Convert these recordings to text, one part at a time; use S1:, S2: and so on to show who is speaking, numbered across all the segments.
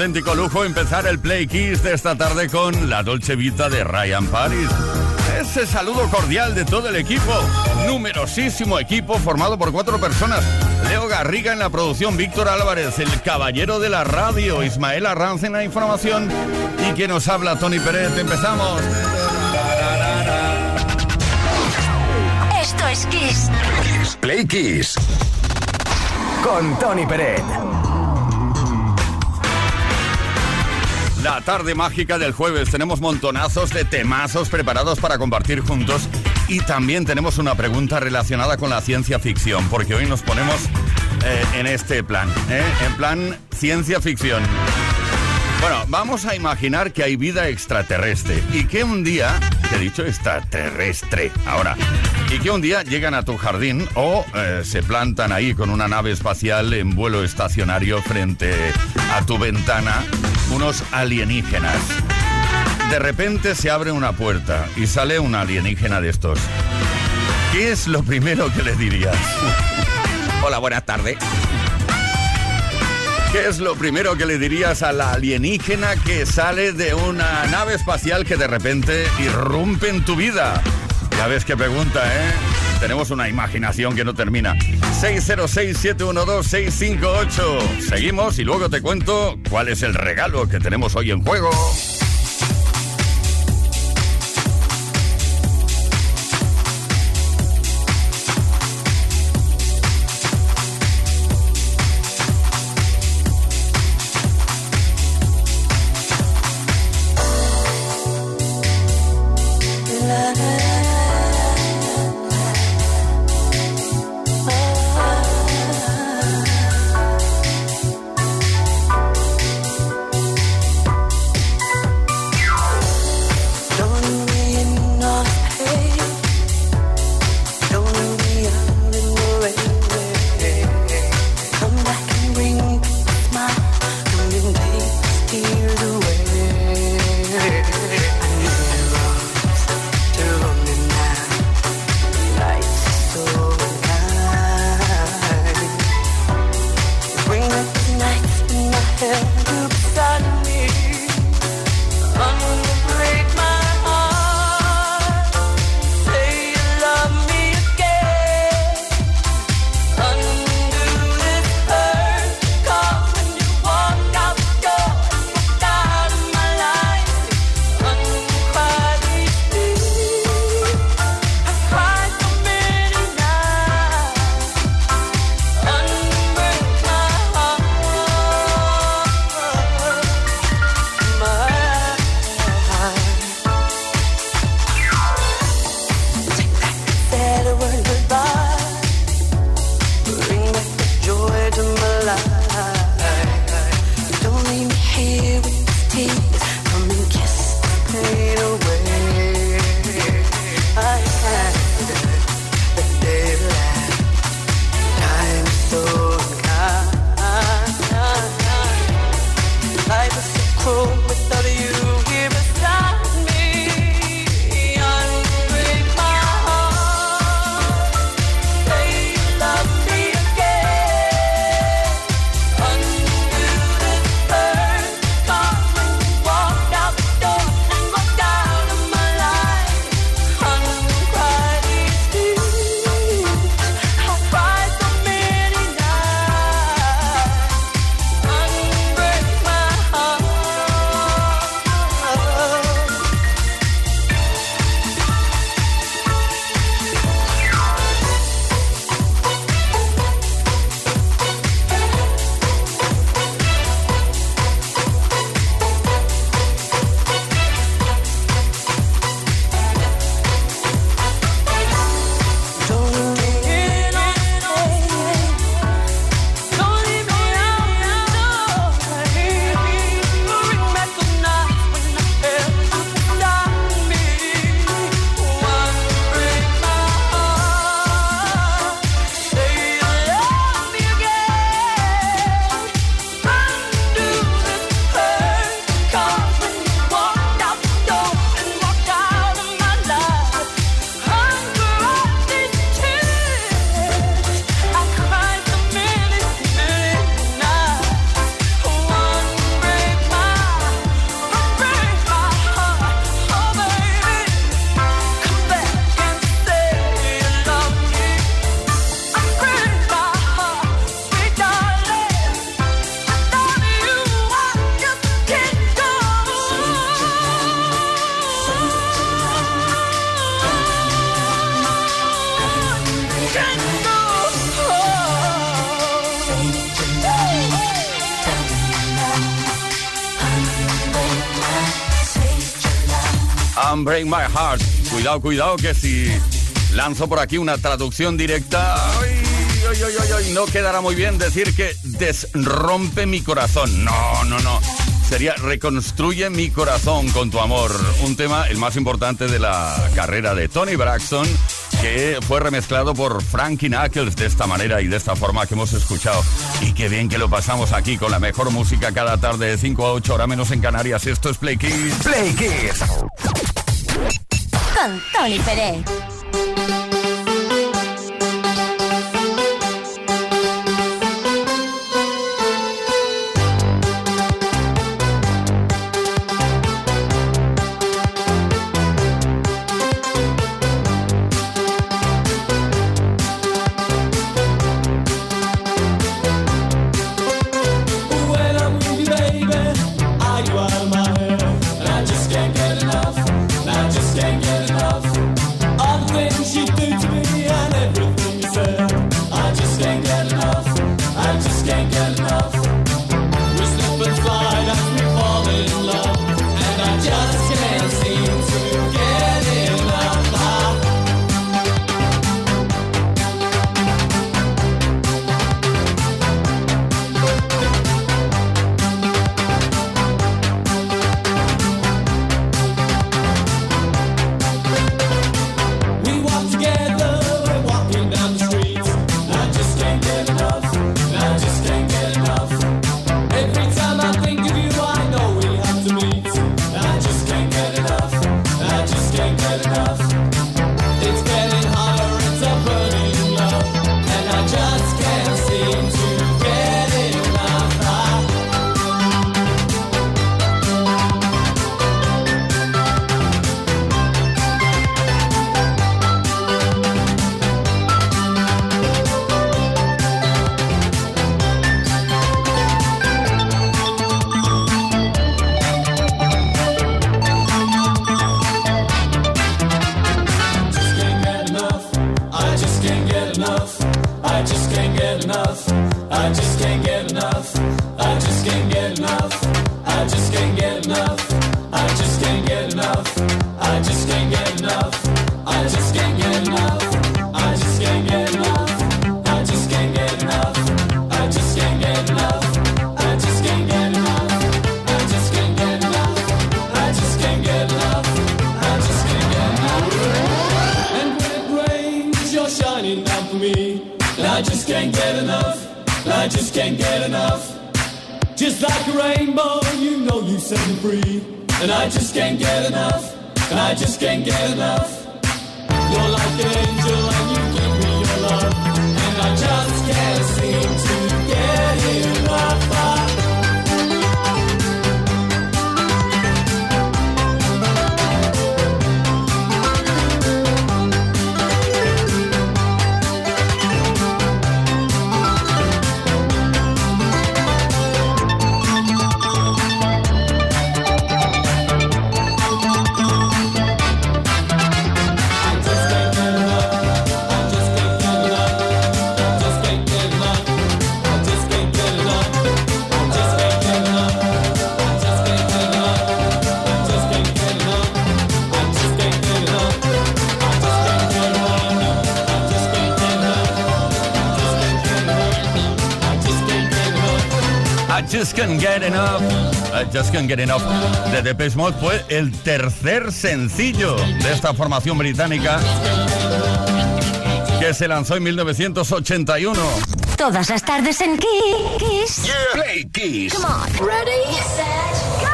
S1: Auténtico lujo empezar el Play Kiss de esta tarde con la Dolce Vita de Ryan Paris. Ese saludo cordial de todo el equipo, numerosísimo equipo formado por cuatro personas. Leo Garriga en la producción, Víctor Álvarez, el caballero de la radio, Ismael Arranz en la información y quien nos habla, Tony Pérez. Empezamos.
S2: Esto es Kiss.
S3: Play Kiss. Con Tony Pérez.
S1: La tarde mágica del jueves. Tenemos montonazos de temazos preparados para compartir juntos. Y también tenemos una pregunta relacionada con la ciencia ficción, porque hoy nos ponemos eh, en este plan, ¿eh? en plan ciencia ficción. Bueno, vamos a imaginar que hay vida extraterrestre y que un día, he dicho extraterrestre, ahora, y que un día llegan a tu jardín o eh, se plantan ahí con una nave espacial en vuelo estacionario frente a tu ventana unos alienígenas. De repente se abre una puerta y sale un alienígena de estos. ¿Qué es lo primero que le dirías?
S4: Hola, buenas tardes.
S5: ¿Qué es lo primero que le dirías a la alienígena que sale de una nave espacial que de repente irrumpe en tu vida? Ya ves qué pregunta, ¿eh? Tenemos una imaginación que no termina. 606-712-658. Seguimos y luego te cuento cuál es el regalo que tenemos hoy en juego. My Heart. Cuidado, cuidado, que si lanzo por aquí una traducción directa, no quedará muy bien decir que desrompe mi corazón. No, no, no. Sería reconstruye mi corazón con tu amor. Un tema, el más importante de la carrera de Tony Braxton, que fue remezclado por Frankie Knuckles de esta manera y de esta forma que hemos escuchado. Y qué bien que lo pasamos aquí con la mejor música cada tarde de 5 a 8 horas menos en Canarias. Esto es Play Kids.
S6: Play Kids
S7: con Tony Pérez.
S1: Just Can't Get Enough. I Just Can't Get Enough de Depeche Mode fue el tercer sencillo de esta formación británica que se lanzó en 1981.
S2: Todas las tardes en Kiss.
S1: Play Kiss.
S2: Come on. Ready, set, go.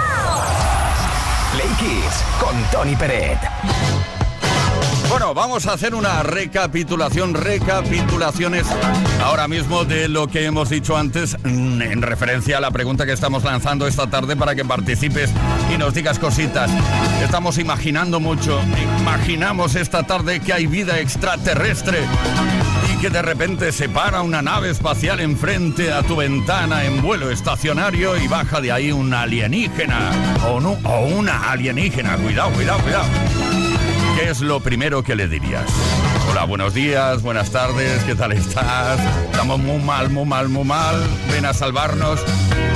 S3: Play Kiss con Tony Peret.
S1: Bueno, vamos a hacer una recapitulación, recapitulaciones ahora mismo de lo que hemos dicho antes mm, en referencia a la pregunta que estamos lanzando esta tarde para que participes y nos digas cositas. Estamos imaginando mucho, imaginamos esta tarde que hay vida extraterrestre y que de repente se para una nave espacial enfrente a tu ventana en vuelo estacionario y baja de ahí un alienígena o, no, o una alienígena. Cuidado, cuidado, cuidado. ¿Qué es lo primero que le dirías? Hola, buenos días, buenas tardes, ¿qué tal estás? Estamos muy mal, muy mal, muy mal. Ven a salvarnos.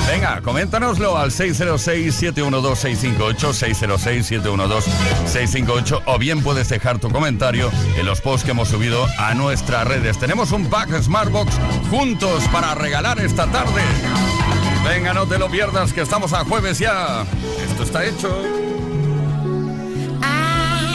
S1: Venga, coméntanoslo al 606-712-658, 606-712-658 o bien puedes dejar tu comentario en los posts que hemos subido a nuestras redes. Tenemos un pack Smartbox juntos para regalar esta tarde. Venga, no te lo pierdas que estamos a jueves ya. Esto está hecho.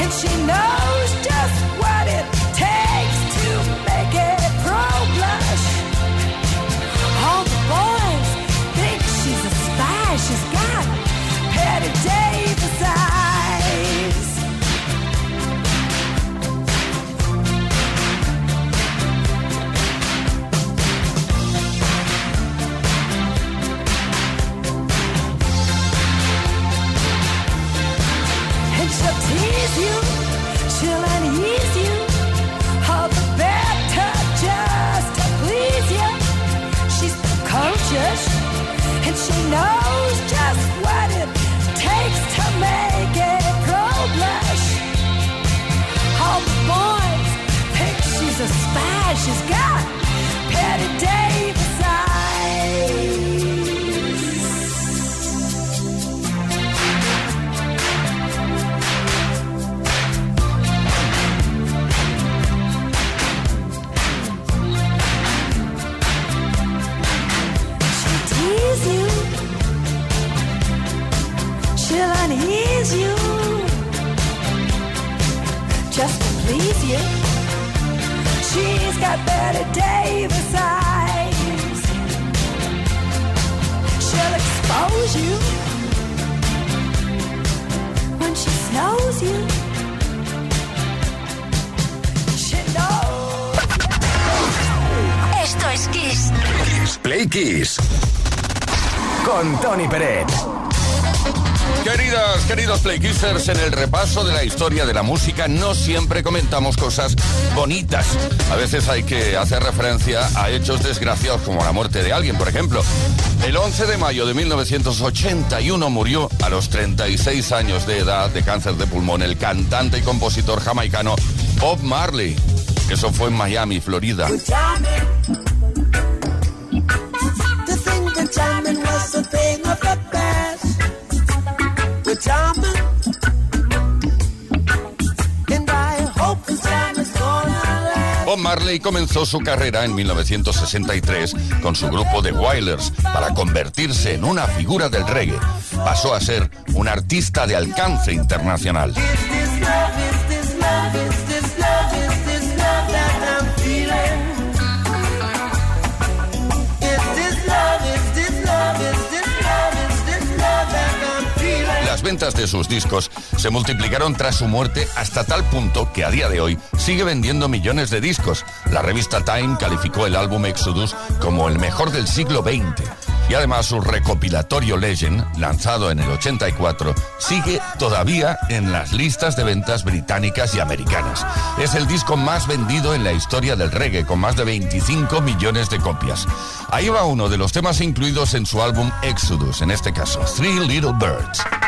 S7: and she knows. please you. She's got Betty Davis eyes. She'll expose you when she snows you. She knows.
S8: Esto es Kiss.
S6: Kiss Play Kiss. Con Tony Pérez.
S1: Queridas, queridos playkissers, en el repaso de la historia de la música no siempre comentamos cosas bonitas. A veces hay que hacer referencia a hechos desgraciados como la muerte de alguien, por ejemplo. El 11 de mayo de 1981 murió a los 36 años de edad de cáncer de pulmón el cantante y compositor jamaicano Bob Marley. Eso fue en Miami, Florida. Marley comenzó su carrera en 1963 con su grupo The Wailers para convertirse en una figura del reggae. Pasó a ser un artista de alcance internacional. ventas de sus discos se multiplicaron tras su muerte hasta tal punto que a día de hoy sigue vendiendo millones de discos. La revista Time calificó el álbum Exodus como el mejor del siglo XX
S9: y además su recopilatorio Legend, lanzado en el 84, sigue todavía en las listas de ventas británicas y americanas. Es el disco más vendido en la historia del reggae, con más de 25 millones de copias. Ahí va uno de los temas incluidos en su álbum Exodus, en este caso, Three Little Birds.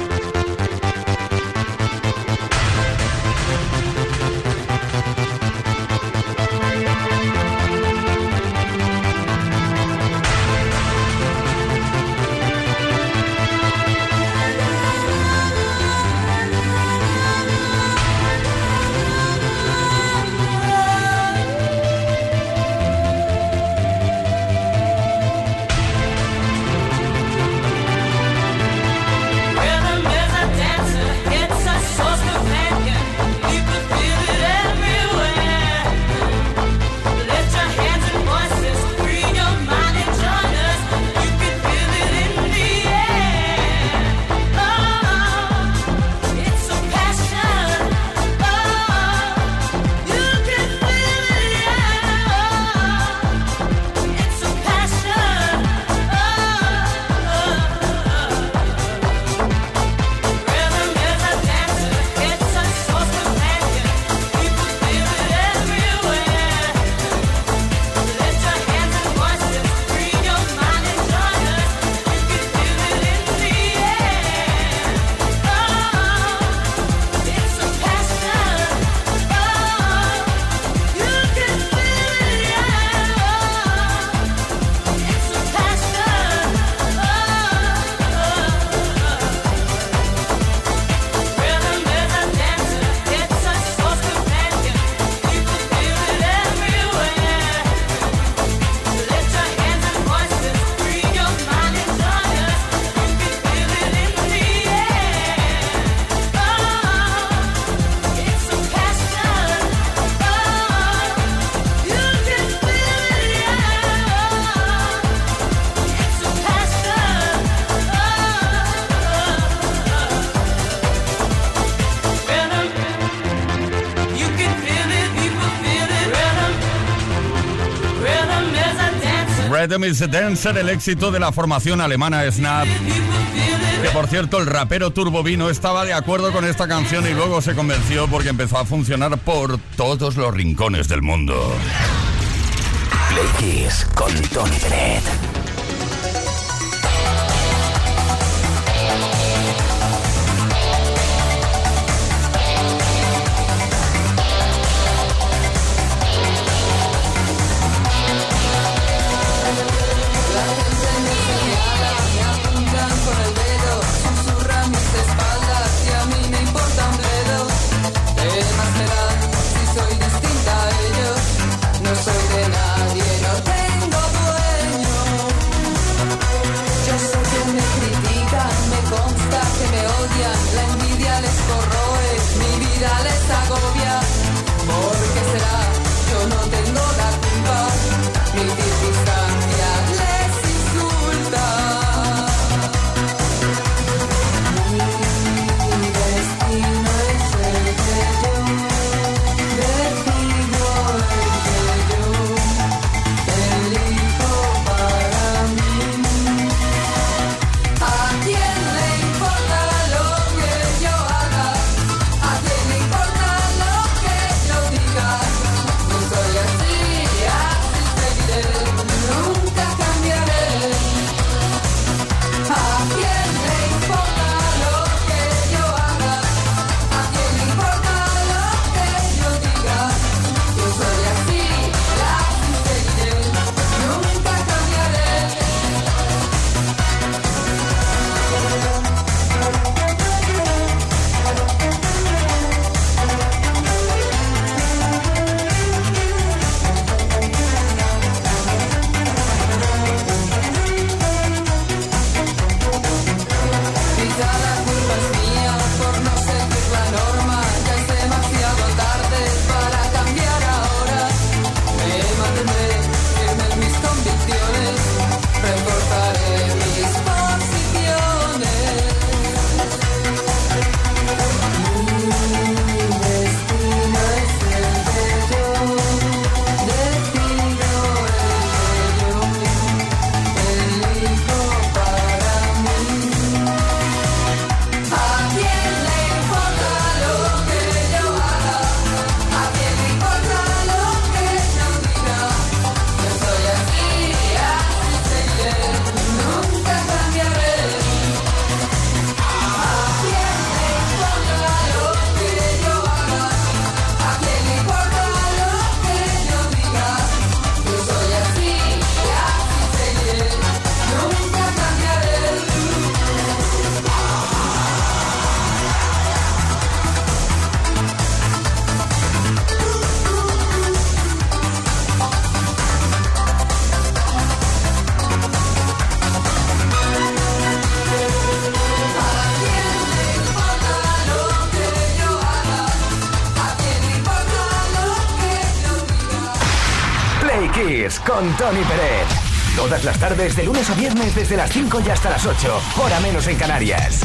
S1: A Dancer, el éxito de la formación alemana Snap. Que por cierto, el rapero Turbovino estaba de acuerdo con esta canción y luego se convenció porque empezó a funcionar por todos los rincones del mundo.
S3: Play Kiss con Tony Bennett. Las tardes, de lunes a viernes, desde las 5 y hasta las 8, hora menos en Canarias.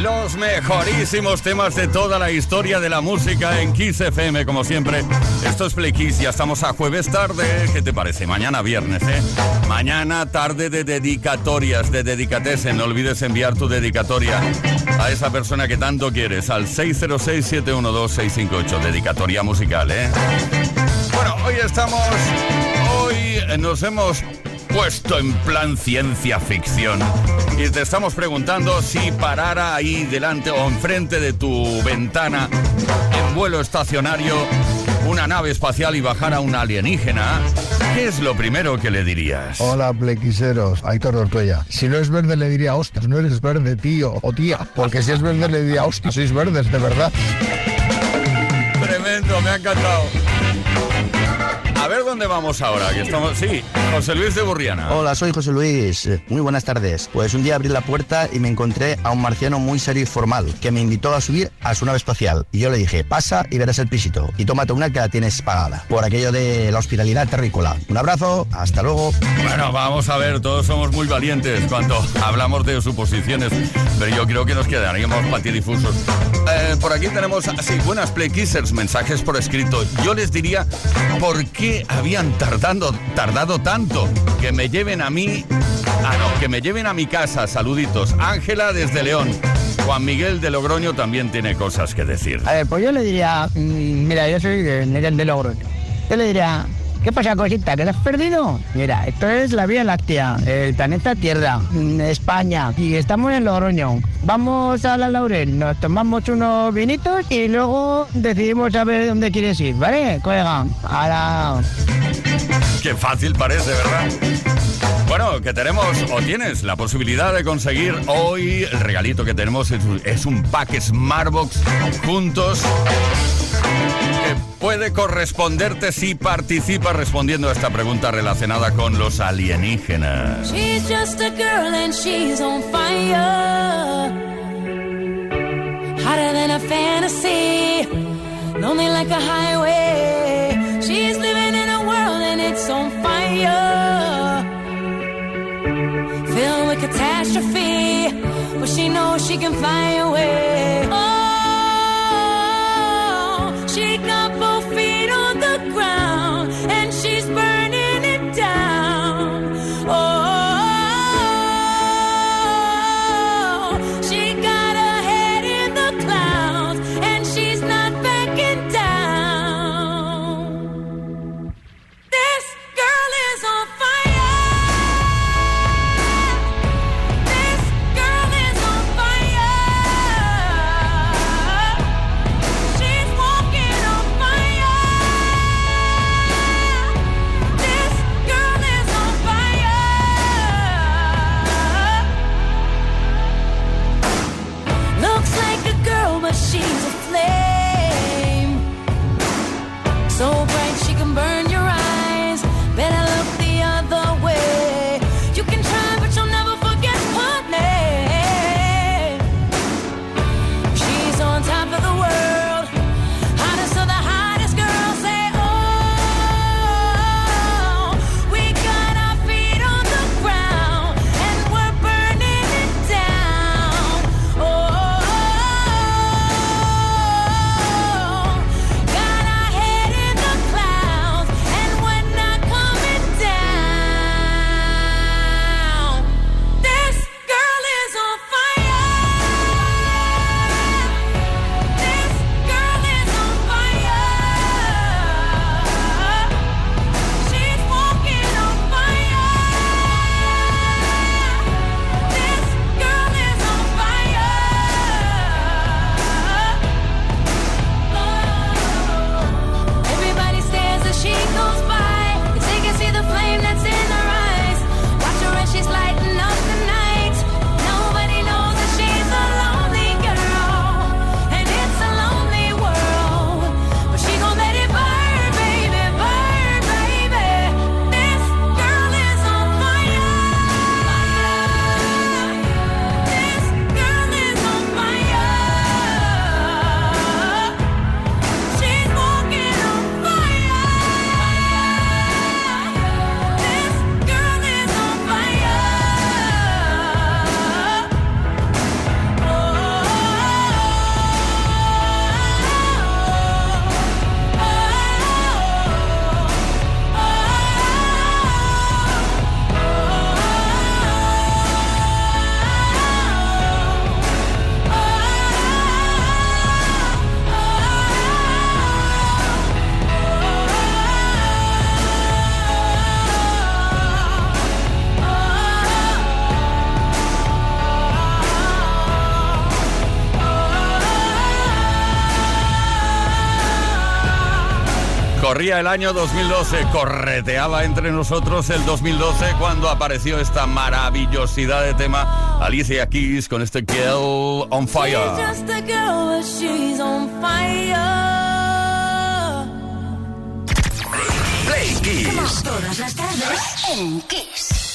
S1: Los mejorísimos temas de toda la historia de la música en Kiss FM, como siempre. Esto es Play Kiss, ya estamos a jueves tarde. ¿Qué te parece? Mañana viernes, ¿eh? Mañana tarde de dedicatorias, de dedicatesen. No olvides enviar tu dedicatoria a esa persona que tanto quieres al 606-712-658. Dedicatoria musical, ¿eh? Bueno, hoy estamos. Hoy nos hemos puesto en plan ciencia ficción. Y te estamos preguntando si parara ahí delante o enfrente de tu ventana en vuelo estacionario una nave espacial y bajara una alienígena, ¿qué es lo primero que le dirías?
S10: Hola, plequiseros. Aitor Ortuella. Si no es verde, le diría, hostias, no eres verde, tío o tía. Porque si es verde, le diría, hostias, sois verdes, de verdad.
S1: Tremendo, me ha encantado. A ver dónde vamos ahora, que estamos... Sí, José Luis de Burriana.
S11: Hola, soy José Luis. Muy buenas tardes. Pues un día abrí la puerta y me encontré a un marciano muy serio y formal que me invitó a subir a su nave espacial. Y yo le dije, pasa y verás el pisito. Y tómate una que la tienes pagada. Por aquello de la hospitalidad terrícola. Un abrazo, hasta luego.
S1: Bueno, vamos a ver, todos somos muy valientes cuando hablamos de suposiciones, pero yo creo que nos quedaríamos patidifusos. Eh, por aquí tenemos así, buenas Play Kissers, mensajes por escrito. Yo les diría por qué habían tardando, tardado tanto que me lleven a mí. Ah, no, que me lleven a mi casa. Saluditos. Ángela desde León. Juan Miguel de Logroño también tiene cosas que decir.
S12: Pues yo le diría, mm, mira, yo soy de, de Logroño. Yo le diría, ¿qué pasa, cosita? ¿Que te has perdido? Mira, esto es la Vía Láctea, el planeta Tierra, mm, España, y estamos en Logroño. Vamos a la Laurel, nos tomamos unos vinitos y luego decidimos a ver dónde quieres ir, ¿vale, colega? A.
S1: Qué fácil parece, ¿verdad? Bueno, que tenemos o tienes la posibilidad de conseguir hoy el regalito que tenemos es, un- pack Smartbox juntos puede corresponderte si participas respondiendo a esta pregunta relacionada con los alienígenas.
S4: She's just a girl and she's on fire. Hotter than a fantasy. Lonely like a highway. She's living in a world and it's on fire. Filled with catastrophe. But she knows she can fly away. Oh, she got So
S1: Corría el año 2012, correteaba entre nosotros el 2012 cuando apareció esta maravillosidad de tema Alicia Keys con este Girl on
S4: She's
S1: Fire.
S4: just a girl, but she's on fire.
S3: Play Kiss.
S2: Todas las tardes en Kiss.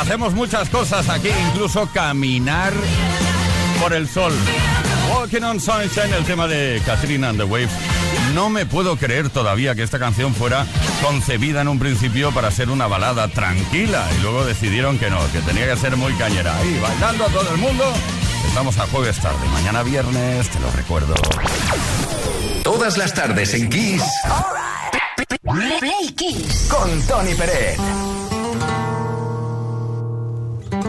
S1: Hacemos muchas cosas aquí, incluso caminar por el sol. Walking on Sunshine, el tema de Katrina and the Wave. No me puedo creer todavía que esta canción fuera concebida en un principio para ser una balada tranquila y luego decidieron que no, que tenía que ser muy cañera. Ahí, bailando a todo el mundo. Estamos a jueves tarde, mañana viernes, te lo recuerdo.
S3: Todas las tardes en Kiss.
S2: Play Kiss.
S3: Con Tony Pérez.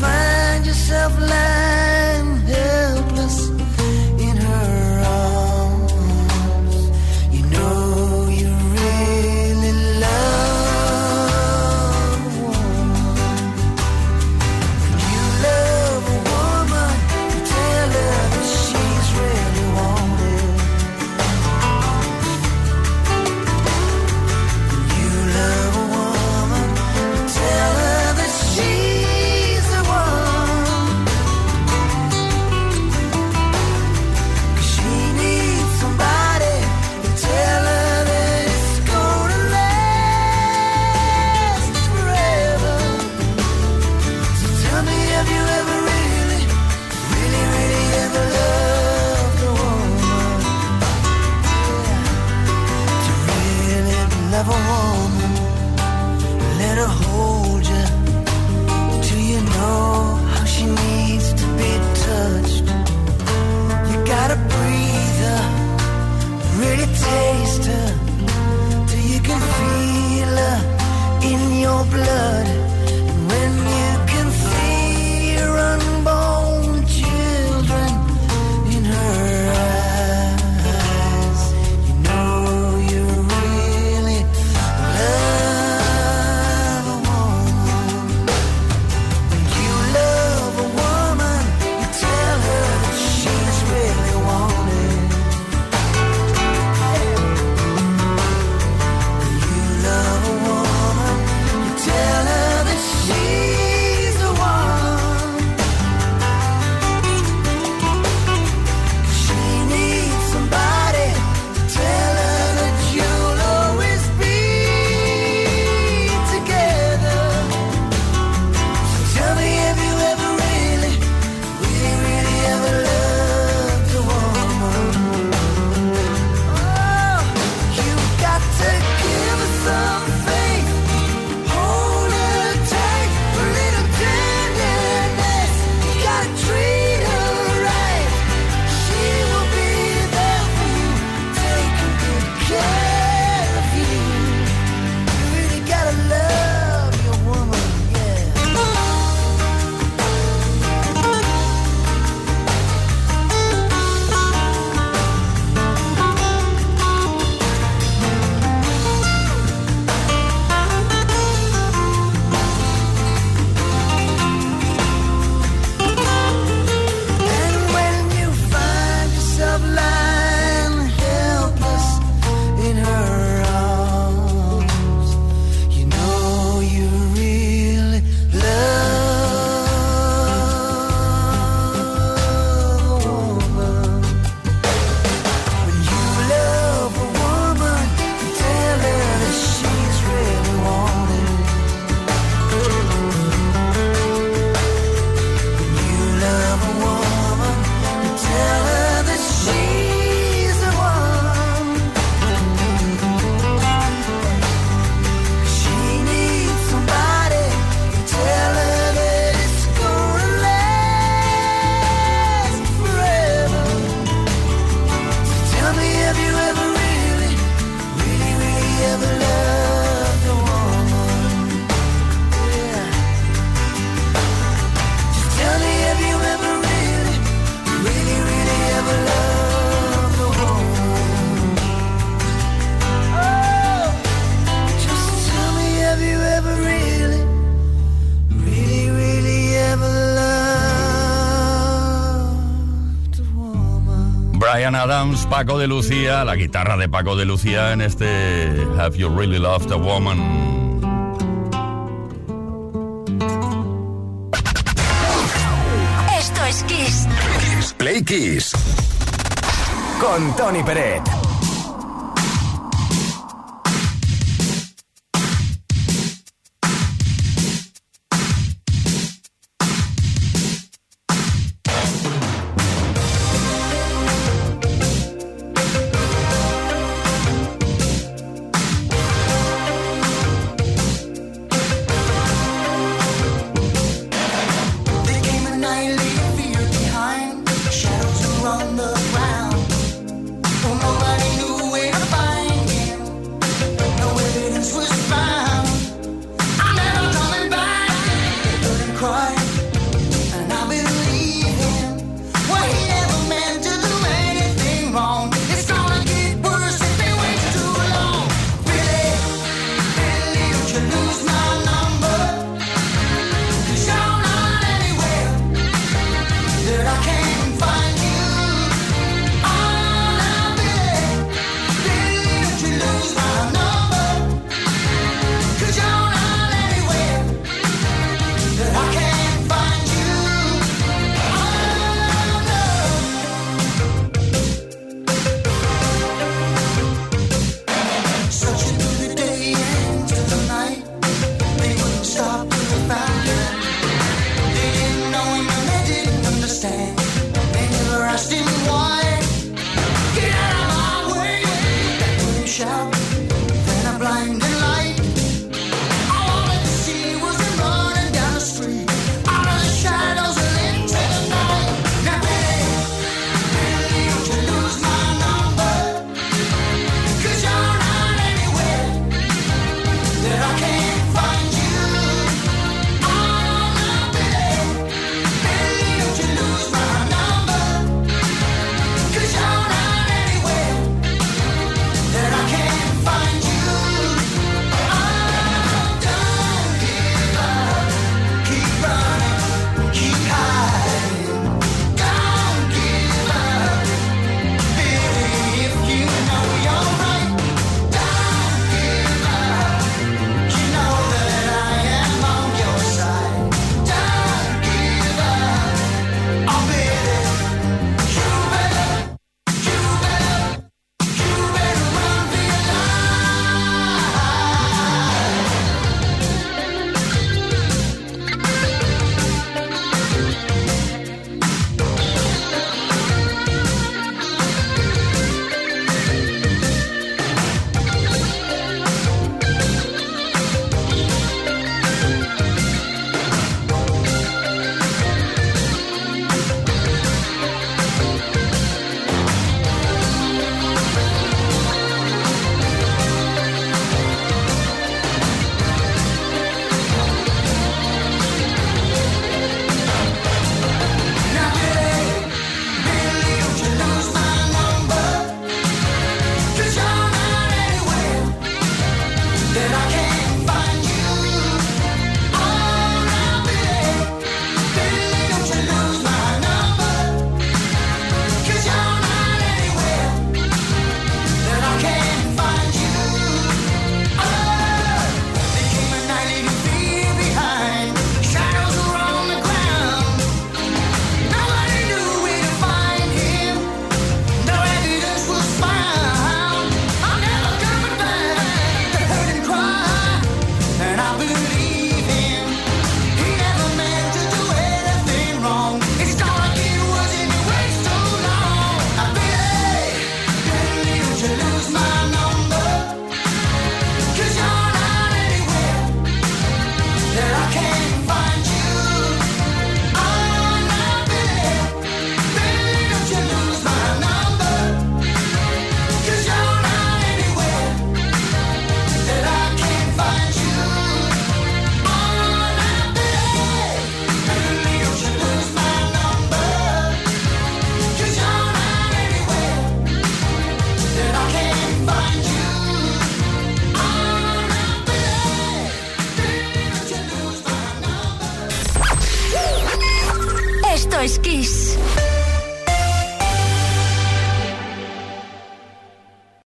S9: find yourself lying
S1: Paco de Lucía, la guitarra de Paco de Lucía en este Have You Really Loved a Woman.
S7: Esto es Kiss.
S9: Kiss Play Kiss. Con Tony Peret.